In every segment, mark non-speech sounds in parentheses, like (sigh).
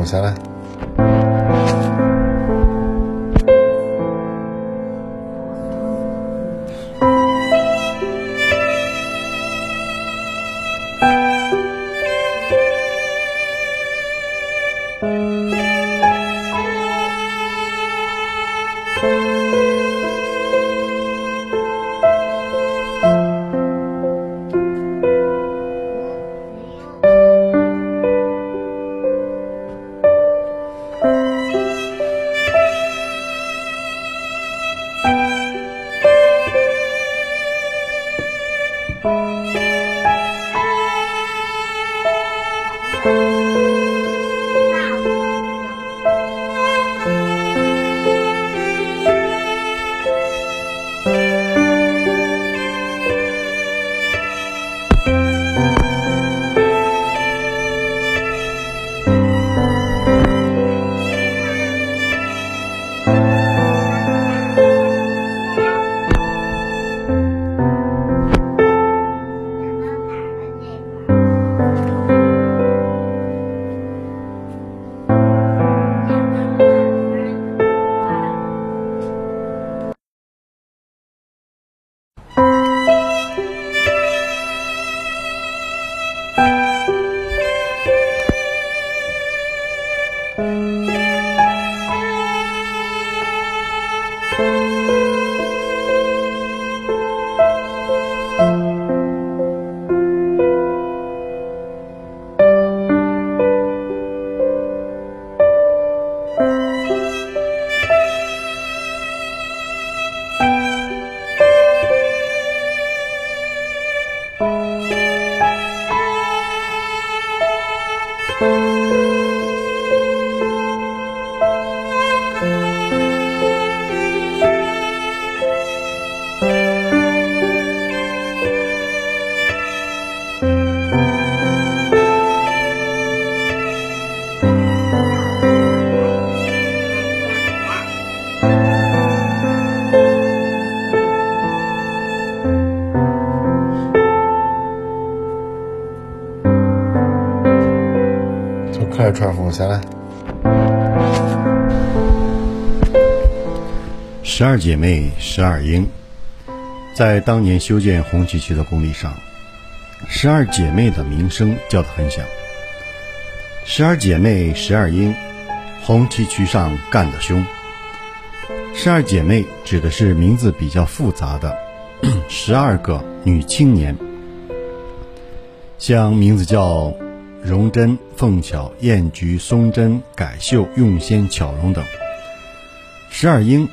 我下来。就快传呼下来。十二姐妹，十二英，在当年修建红旗渠的工地上，十二姐妹的名声叫得很响。十二姐妹，十二英，红旗渠上干得凶。十二姐妹指的是名字比较复杂的 (clears throat) 十二个女青年，像名字叫荣珍、凤巧、艳菊、松针、改秀、用仙、巧容等。十二英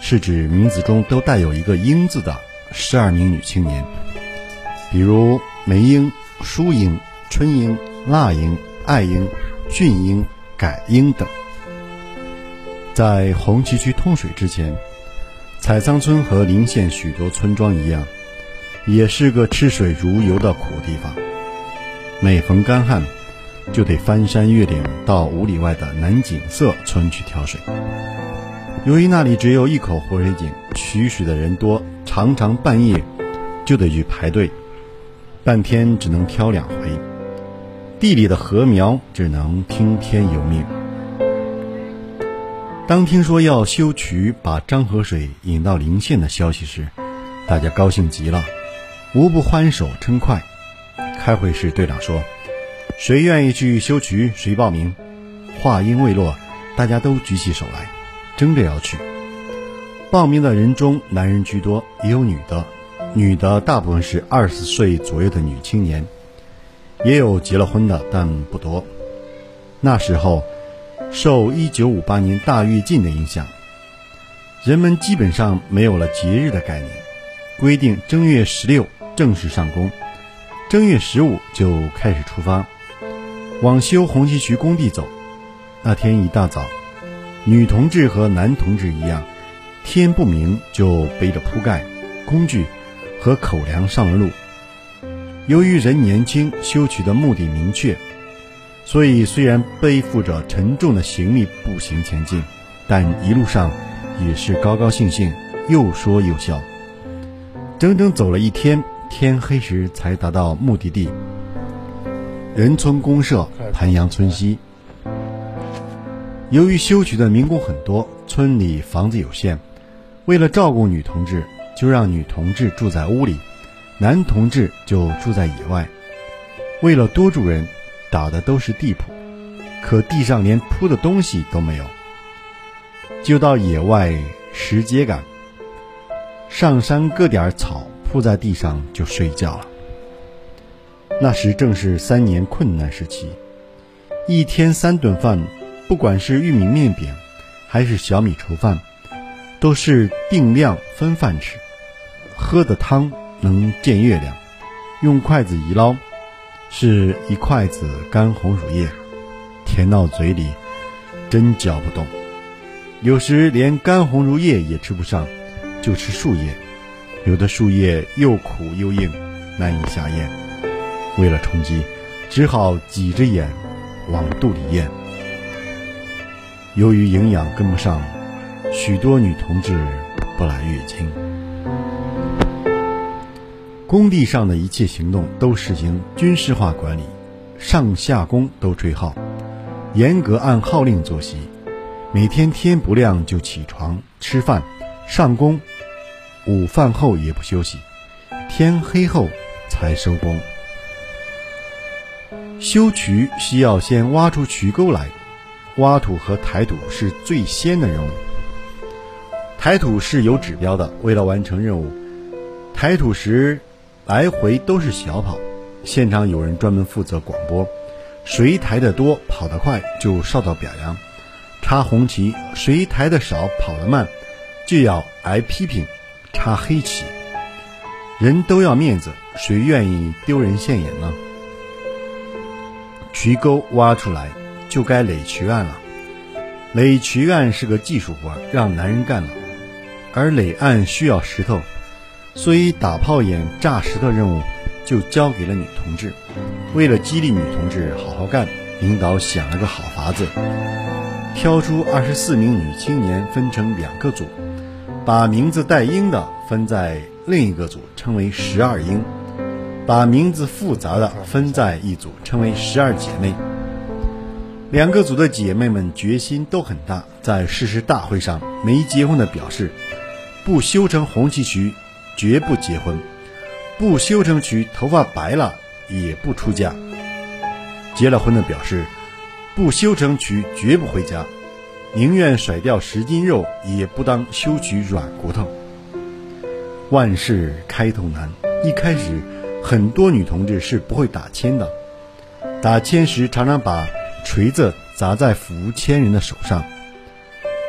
是指名字中都带有一个“英”字的十二名女青年，比如梅英、淑英、春英、腊英、爱英、俊英、改英等。在红旗渠通水之前，采桑村和临县许多村庄一样，也是个吃水如油的苦地方。每逢干旱，就得翻山越岭到五里外的南景色村去挑水。由于那里只有一口活水井，取水的人多，常常半夜就得去排队，半天只能挑两回，地里的禾苗只能听天由命。当听说要修渠，把漳河水引到临县的消息时，大家高兴极了，无不欢手称快。开会时，队长说：“谁愿意去修渠，谁报名。”话音未落，大家都举起手来，争着要去。报名的人中，男人居多，也有女的。女的大部分是二十岁左右的女青年，也有结了婚的，但不多。那时候，受1958年大跃进的影响，人们基本上没有了节日的概念，规定正月十六正式上工。正月十五就开始出发，往修红旗渠工地走。那天一大早，女同志和男同志一样，天不明就背着铺盖、工具和口粮上了路。由于人年轻，修渠的目的明确，所以虽然背负着沉重的行李步行前进，但一路上也是高高兴兴，又说又笑。整整走了一天。天黑时才达到目的地。人村公社盘阳村西。由于修渠的民工很多，村里房子有限，为了照顾女同志，就让女同志住在屋里，男同志就住在野外。为了多住人，打的都是地铺，可地上连铺的东西都没有，就到野外拾秸秆，上山割点草铺在地上就睡觉了。那时正是三年困难时期，一天三顿饭。不管是玉米面饼，还是小米稠饭，都是定量分饭吃。喝的汤能见月亮，用筷子一捞，是一筷子干红薯叶，甜到嘴里，真嚼不动。有时连干红薯叶也吃不上，就吃树叶。有的树叶又苦又硬，难以下咽。为了充饥，只好挤着眼往肚里咽。由于营养跟不上，许多女同志不来月经。工地上的一切行动都实行军事化管理，上下工都吹号，严格按号令作息。每天天不亮就起床吃饭、上工，午饭后也不休息，天黑后才收工。修渠需要先挖出渠沟来。挖土和抬土是最先的任务。抬土是有指标的，为了完成任务，抬土时来回都是小跑。现场有人专门负责广播，谁抬得多、跑得快就受到表扬。插红旗，谁抬得少、跑得慢，就要挨批评。插黑旗，人都要面子，谁愿意丢人现眼呢？渠沟挖出来。就该垒渠岸了。垒渠岸是个技术活，让男人干了；而垒岸需要石头，所以打炮眼炸石头任务就交给了女同志。为了激励女同志好好干，领导想了个好法子，挑出二十四名女青年分成两个组，把名字带“英”的分在另一个组，称为“十二英”；把名字复杂的分在一组，称为“十二姐妹”。两个组的姐妹们决心都很大，在誓师大会上，没结婚的表示不修成红旗渠，绝不结婚；不修成渠，头发白了也不出嫁；结了婚的表示不修成渠，绝不回家，宁愿甩掉十斤肉，也不当修取软骨头。万事开头难，一开始很多女同志是不会打铅的，打铅时常常把。锤子砸在扶铅人的手上，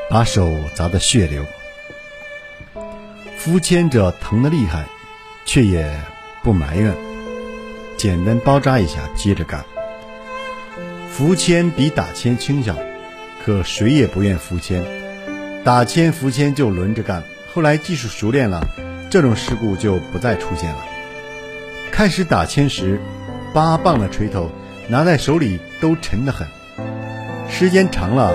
把手砸得血流。扶铅者疼得厉害，却也不埋怨，简单包扎一下，接着干。扶铅比打铅轻巧，可谁也不愿扶签。打签扶签就轮着干。后来技术熟练了，这种事故就不再出现了。开始打签时，八磅的锤头。拿在手里都沉得很，时间长了，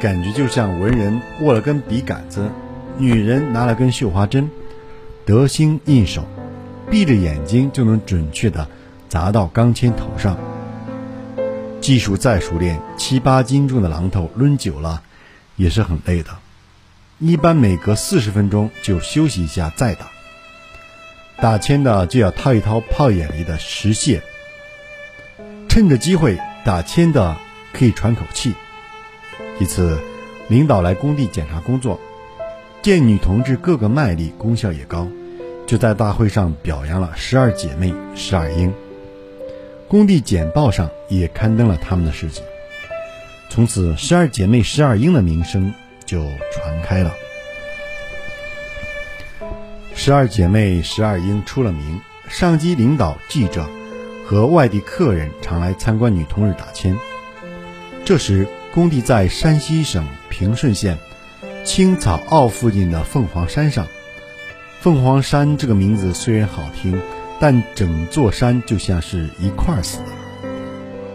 感觉就像文人握了根笔杆子，女人拿了根绣花针，得心应手，闭着眼睛就能准确地砸到钢签头上。技术再熟练，七八斤重的榔头抡久了也是很累的，一般每隔四十分钟就休息一下再打。打铅的就要掏一掏炮眼里的石屑。趁着机会打铅的可以喘口气。一次，领导来工地检查工作，见女同志个个卖力，功效也高，就在大会上表扬了十二姐妹、十二英。工地简报上也刊登了他们的事迹。从此，十二姐妹、十二英的名声就传开了。十二姐妹、十二英出了名，上级领导、记者。和外地客人常来参观女同志打签。这时，工地在山西省平顺县青草坳附近的凤凰山上。凤凰山这个名字虽然好听，但整座山就像是一块死的。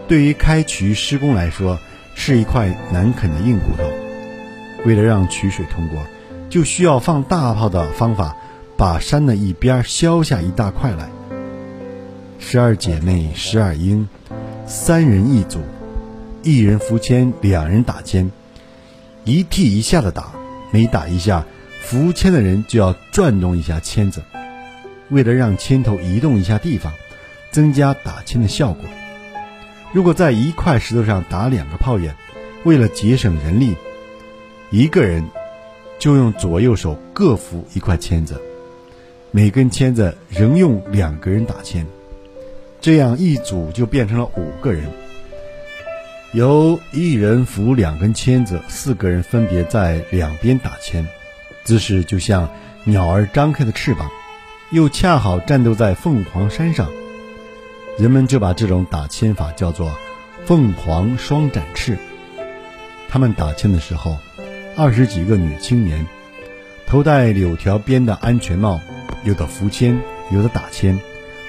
对于开渠施工来说，是一块难啃的硬骨头。为了让渠水通过，就需要放大炮的方法，把山的一边削下一大块来。十二姐妹，十二英，三人一组，一人扶铅，两人打铅，一替一下的打，每打一下，扶铅的人就要转动一下签子，为了让铅头移动一下地方，增加打铅的效果。如果在一块石头上打两个炮眼，为了节省人力，一个人就用左右手各扶一块签子，每根签子仍用两个人打签，这样一组就变成了五个人，由一人扶两根签子，四个人分别在两边打签，姿势就像鸟儿张开的翅膀，又恰好战斗在凤凰山上。人们就把这种打签法叫做“凤凰双展翅”。他们打签的时候，二十几个女青年，头戴柳条编的安全帽，有的扶签，有的打签，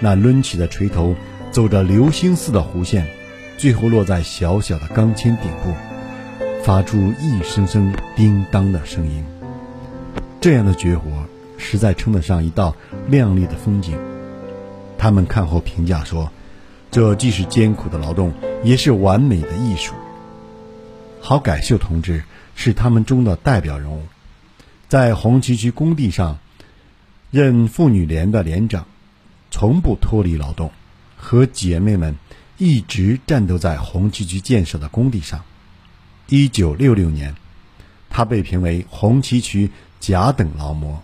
那抡起的锤头走着流星似的弧线，最后落在小小的钢签顶部，发出一声声叮当的声音。这样的绝活，实在称得上一道亮丽的风景。他们看后评价说。这既是艰苦的劳动，也是完美的艺术。郝改秀同志是他们中的代表人物，在红旗渠工地上任妇女连的连长，从不脱离劳动，和姐妹们一直战斗在红旗渠建设的工地上。一九六六年，他被评为红旗渠甲等劳模。